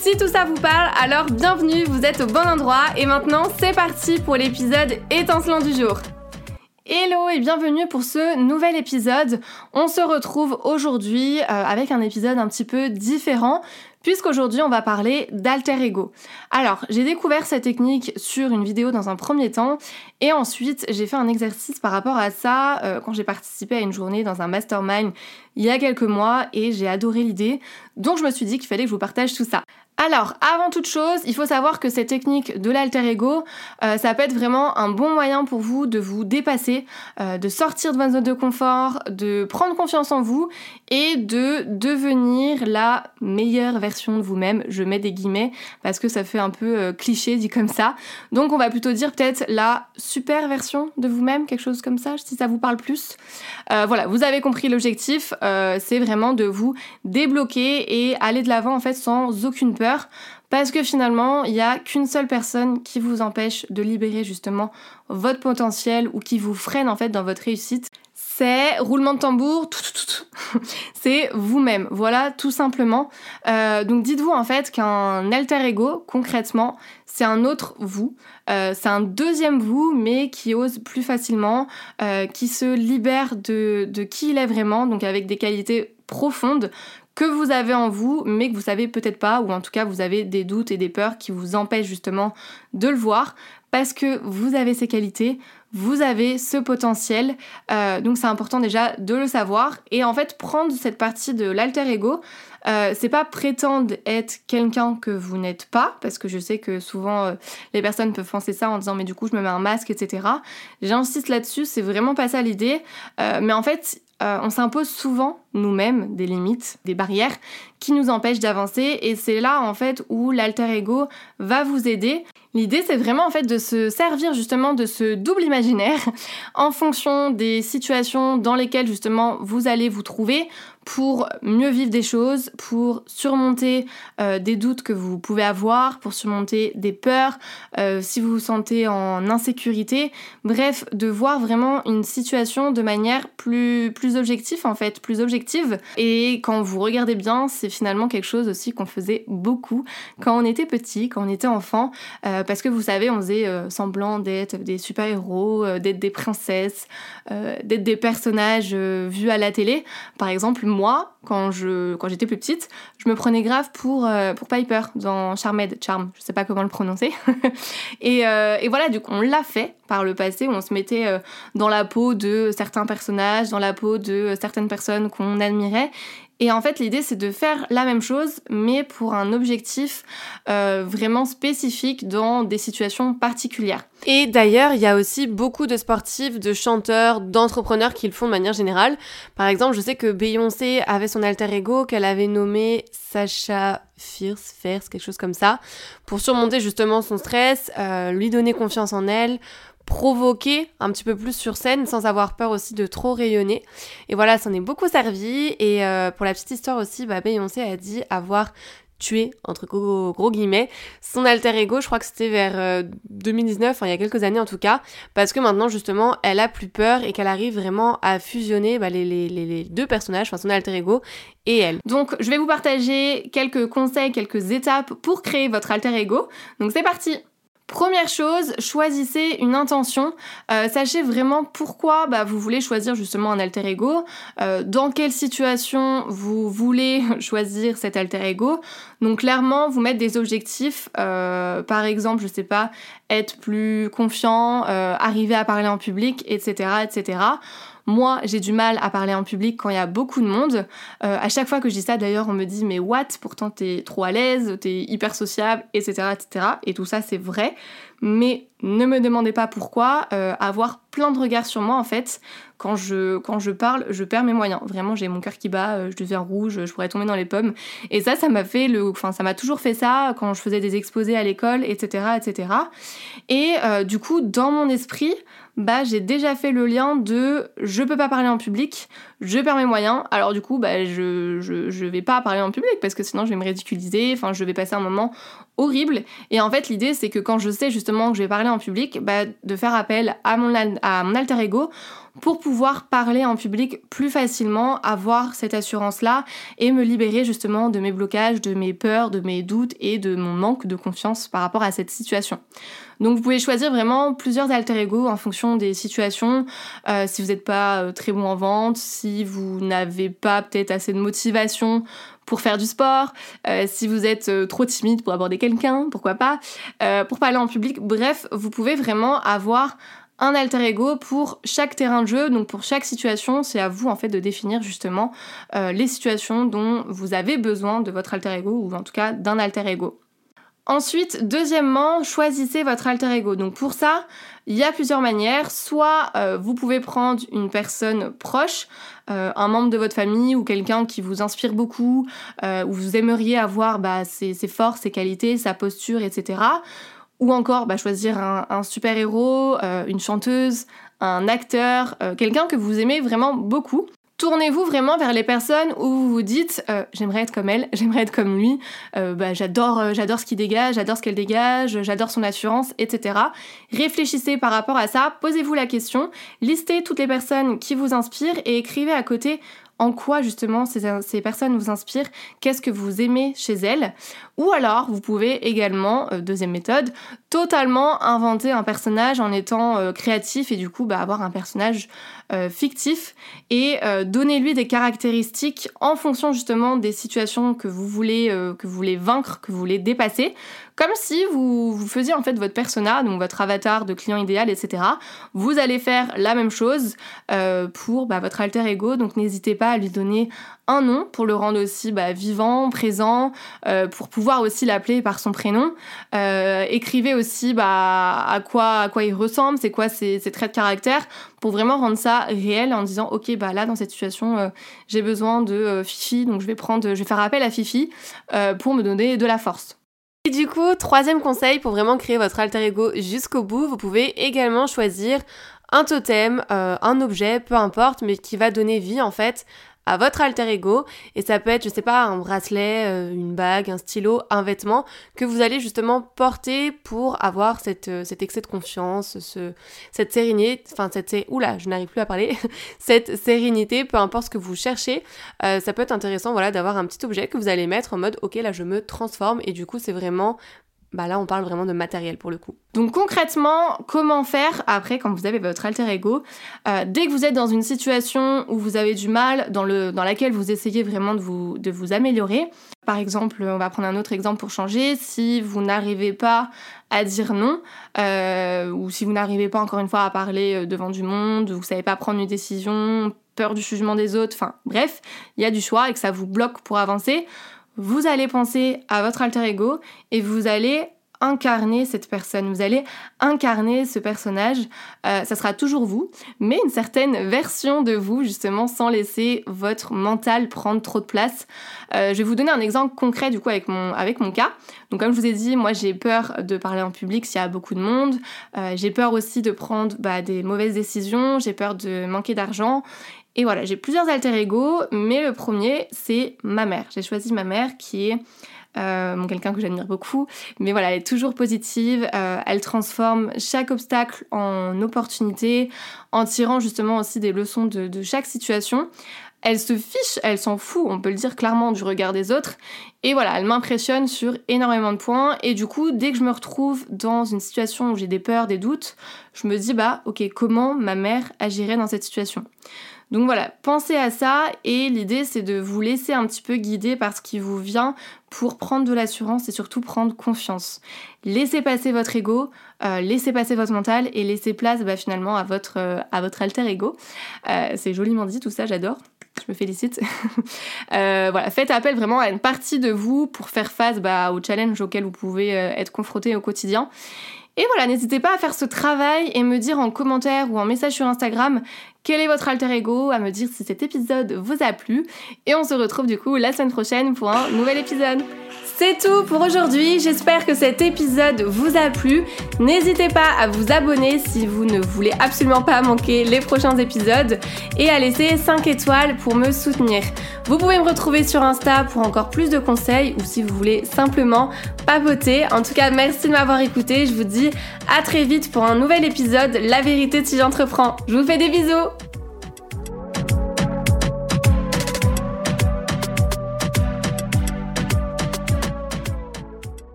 Si tout ça vous parle, alors bienvenue, vous êtes au bon endroit et maintenant c'est parti pour l'épisode étincelant du jour. Hello et bienvenue pour ce nouvel épisode. On se retrouve aujourd'hui euh, avec un épisode un petit peu différent puisqu'aujourd'hui on va parler d'alter ego. Alors, j'ai découvert cette technique sur une vidéo dans un premier temps et ensuite j'ai fait un exercice par rapport à ça euh, quand j'ai participé à une journée dans un mastermind il y a quelques mois et j'ai adoré l'idée. Donc je me suis dit qu'il fallait que je vous partage tout ça. Alors, avant toute chose, il faut savoir que cette technique de l'alter ego, euh, ça peut être vraiment un bon moyen pour vous de vous dépasser, euh, de sortir de votre zone de confort, de prendre confiance en vous et de devenir la meilleure version de vous-même. Je mets des guillemets parce que ça fait un peu euh, cliché dit comme ça. Donc on va plutôt dire peut-être la super version de vous-même, quelque chose comme ça, si ça vous parle plus. voilà, vous avez compris l'objectif, c'est vraiment de vous débloquer et aller de l'avant en fait sans aucune peur parce que finalement, il n'y a qu'une seule personne qui vous empêche de libérer justement votre potentiel ou qui vous freine en fait dans votre réussite. C'est roulement de tambour, c'est vous-même. Voilà, tout simplement. Euh, donc dites-vous en fait qu'un alter ego, concrètement, c'est un autre vous. Euh, c'est un deuxième vous, mais qui ose plus facilement, euh, qui se libère de qui il est vraiment, donc avec des qualités profondes que vous avez en vous, mais que vous savez peut-être pas, ou en tout cas vous avez des doutes et des peurs qui vous empêchent justement de le voir, parce que vous avez ces qualités, vous avez ce potentiel, euh, donc c'est important déjà de le savoir, et en fait prendre cette partie de l'alter ego, euh, c'est pas prétendre être quelqu'un que vous n'êtes pas, parce que je sais que souvent euh, les personnes peuvent penser ça en disant mais du coup je me mets un masque, etc. J'insiste là-dessus, c'est vraiment pas ça l'idée, mais en fait on s'impose souvent nous-mêmes des limites, des barrières qui nous empêchent d'avancer et c'est là en fait où l'alter ego va vous aider. L'idée c'est vraiment en fait de se servir justement de ce double imaginaire en fonction des situations dans lesquelles justement vous allez vous trouver pour mieux vivre des choses, pour surmonter euh, des doutes que vous pouvez avoir, pour surmonter des peurs, euh, si vous vous sentez en insécurité, bref, de voir vraiment une situation de manière plus, plus objective en fait, plus objective et quand vous regardez bien, c'est finalement quelque chose aussi qu'on faisait beaucoup quand on était petit, quand on était enfant, euh, parce que vous savez, on faisait semblant d'être des super-héros, d'être des princesses, d'être des personnages vus à la télé. Par exemple, moi, quand quand j'étais plus petite, je me prenais grave pour pour Piper dans Charmed, Charm, je sais pas comment le prononcer. et, et voilà, du coup, on l'a fait par le passé où on se mettait euh, dans la peau de certains personnages, dans la peau de certaines personnes qu'on admirait. Et en fait, l'idée, c'est de faire la même chose, mais pour un objectif euh, vraiment spécifique dans des situations particulières. Et d'ailleurs, il y a aussi beaucoup de sportifs, de chanteurs, d'entrepreneurs qui le font de manière générale. Par exemple, je sais que Beyoncé avait son alter ego qu'elle avait nommé Sacha Fierce, quelque chose comme ça, pour surmonter justement son stress, euh, lui donner confiance en elle, provoquer un petit peu plus sur scène sans avoir peur aussi de trop rayonner. Et voilà, ça en est beaucoup servi. Et euh, pour la petite histoire aussi, bah, Beyoncé a dit avoir tué, entre gros, guillemets, son alter ego, je crois que c'était vers 2019, euh, enfin il y a quelques années en tout cas, parce que maintenant justement elle a plus peur et qu'elle arrive vraiment à fusionner bah, les, les, deux personnages, enfin son alter ego et elle. Donc je vais vous partager quelques conseils, quelques étapes pour créer votre alter ego. Donc c'est parti Première chose, choisissez une intention. Euh, sachez vraiment pourquoi bah, vous voulez choisir justement un alter ego, euh, dans quelle situation vous voulez choisir cet alter ego. Donc clairement, vous mettre des objectifs, euh, par exemple, je sais pas, être plus confiant, arriver à parler en public, etc., etc. Moi, j'ai du mal à parler en public quand il y a beaucoup de monde. Euh, à chaque fois que je dis ça, d'ailleurs, on me dit mais what? Pourtant, t'es trop à l'aise, t'es hyper sociable, etc., etc. Et tout ça, c'est vrai. mais ne me demandez pas pourquoi, euh, avoir plein de regards sur moi en fait. Quand je, parle, je perds mes moyens. Vraiment, j'ai mon cœur qui bat, euh, je deviens rouge, je pourrais tomber dans les pommes. Et ça, ça m'a fait le, ça m'a toujours fait ça quand je faisais des exposés à l'école, etc., etc. Et du coup, dans mon esprit, bah j'ai déjà fait le lien de je peux pas parler en public, je perds mes moyens, alors du coup bah je, je, je vais pas parler en public parce que sinon je vais me ridiculiser, enfin je vais passer un moment horrible. Et en fait l'idée c'est que quand je sais justement que je vais parler en public, bah de faire appel à mon, à mon alter ego pour pouvoir parler en public plus facilement, avoir cette assurance-là et me libérer justement de mes blocages, de mes peurs, de mes doutes et de mon manque de confiance par rapport à cette situation. Donc vous pouvez choisir vraiment plusieurs alter ego en fonction des situations. Euh, si vous n'êtes pas euh, très bon en vente, si vous n'avez pas peut-être assez de motivation pour faire du sport, euh, si vous êtes trop timide pour aborder quelqu'un, pourquoi pas, pour parler en public. Bref, vous pouvez vraiment avoir un alter ego pour chaque terrain de jeu, donc pour chaque situation, c'est à vous en fait de définir justement euh, les situations dont vous avez besoin de votre alter ego ou en tout cas d'un alter ego. Ensuite, deuxièmement, choisissez votre alter ego. Donc pour ça, il y a plusieurs manières. Soit euh, vous pouvez prendre une personne proche, euh, un membre de votre famille ou quelqu'un qui vous inspire beaucoup, où vous aimeriez avoir bah, ses, forces, ses qualités, sa posture, etc. Ou encore bah, choisir un, super-héros, euh, une chanteuse, un acteur, euh, quelqu'un que vous aimez vraiment beaucoup. Tournez-vous vraiment vers les personnes où vous vous dites euh, j'aimerais être comme elle, j'aimerais être comme lui, bah, j'adore, j'adore ce qu'il dégage, j'adore ce qu'elle dégage, j'adore son assurance, etc. Réfléchissez par rapport à ça, posez-vous la question, listez toutes les personnes qui vous inspirent et écrivez à côté en quoi justement ces, personnes vous inspirent, qu'est-ce que vous aimez chez elles. Ou alors, vous pouvez également, euh, deuxième méthode, totalement inventer un personnage en étant euh, créatif et du coup bah, avoir un personnage euh, fictif et donner lui des caractéristiques en fonction justement des situations que vous voulez, que vous voulez vaincre, que vous voulez dépasser. Comme si vous, vous faisiez en fait votre persona, donc votre avatar de client idéal, etc. Vous allez faire la même chose pour bah, votre alter ego, donc n'hésitez pas à lui donner un nom pour le rendre aussi bah, vivant, présent, euh, pour pouvoir aussi l'appeler par son prénom. Euh, écrivez aussi bah, à, quoi, il ressemble, c'est quoi ses, traits de caractère, pour vraiment rendre ça réel en disant ok bah là dans cette situation euh, j'ai besoin de Fifi, donc je vais prendre, je vais faire appel à Fifi pour me donner de la force. Et du coup, troisième conseil pour vraiment créer votre alter ego jusqu'au bout, vous pouvez également choisir un totem, un objet, peu importe, mais qui va donner vie en fait à votre alter ego. Et ça peut être je sais pas un bracelet, euh, une bague, un stylo, un vêtement que vous allez justement porter pour avoir cette, euh, cet excès de confiance, ce, cette sérénité, enfin cette oula, je n'arrive plus à parler, cette sérénité, peu importe ce que vous cherchez, euh, ça peut être intéressant voilà d'avoir un petit objet que vous allez mettre en mode ok là je me transforme. Et du coup c'est vraiment bah là on parle vraiment de matériel pour le coup. Donc concrètement, comment faire après quand vous avez votre alter ego euh, Dès que vous êtes dans une situation où vous avez du mal, dans, le, dans laquelle vous essayez vraiment de vous, de vous améliorer, par exemple, on va prendre un autre exemple pour changer, si vous n'arrivez pas à dire non, euh, ou si vous n'arrivez pas encore une fois à parler euh, devant du monde, vous savez pas prendre une décision, peur du jugement des autres, enfin bref, il y a du choix et que ça vous bloque pour avancer, vous allez penser à votre alter ego et vous allez incarner cette personne, vous allez incarner ce personnage, euh, ça sera toujours vous, mais une certaine version de vous justement sans laisser votre mental prendre trop de place. Euh, je vais vous donner un exemple concret du coup avec mon, avec mon cas. Donc comme je vous ai dit, moi j'ai peur de parler en public s'il y a beaucoup de monde, euh, j'ai peur aussi de prendre bah, des mauvaises décisions, j'ai peur de manquer d'argent et voilà, j'ai plusieurs alter ego, mais le premier, c'est ma mère. J'ai choisi ma mère qui est euh, quelqu'un que j'admire beaucoup, mais voilà, elle est toujours positive, euh, elle transforme chaque obstacle en opportunité, en tirant justement aussi des leçons de, de chaque situation. Elle se fiche, elle s'en fout, on peut le dire clairement, du regard des autres. Et voilà, elle m'impressionne sur énormément de points. Et du coup, dès que je me retrouve dans une situation où j'ai des peurs, des doutes, je me dis, bah ok, comment ma mère agirait dans cette situation? Donc voilà, pensez à ça et l'idée c'est de vous laisser un petit peu guider par ce qui vous vient pour prendre de l'assurance et surtout prendre confiance. Laissez passer votre ego, euh, laissez passer votre mental et laissez place bah, finalement à votre, euh, à votre alter ego. Euh, c'est joliment dit tout ça, j'adore. Je me félicite. voilà, faites appel vraiment à une partie de vous pour faire face bah, aux challenges auxquels vous pouvez être confronté au quotidien. Et voilà, n'hésitez pas à faire ce travail et me dire en commentaire ou en message sur Instagram quel est votre alter ego, à me dire si cet épisode vous a plu? Et on se retrouve du coup la semaine prochaine pour un nouvel épisode. C'est tout pour aujourd'hui, j'espère que cet épisode vous a plu. N'hésitez pas à vous abonner si vous ne voulez absolument pas manquer les prochains épisodes et à laisser 5 étoiles pour me soutenir. Vous pouvez me retrouver sur Insta pour encore plus de conseils ou si vous voulez simplement papoter. En tout cas, merci de m'avoir écouté, je vous dis à très vite pour un nouvel épisode La vérité si j'entreprends. Je vous fais des bisous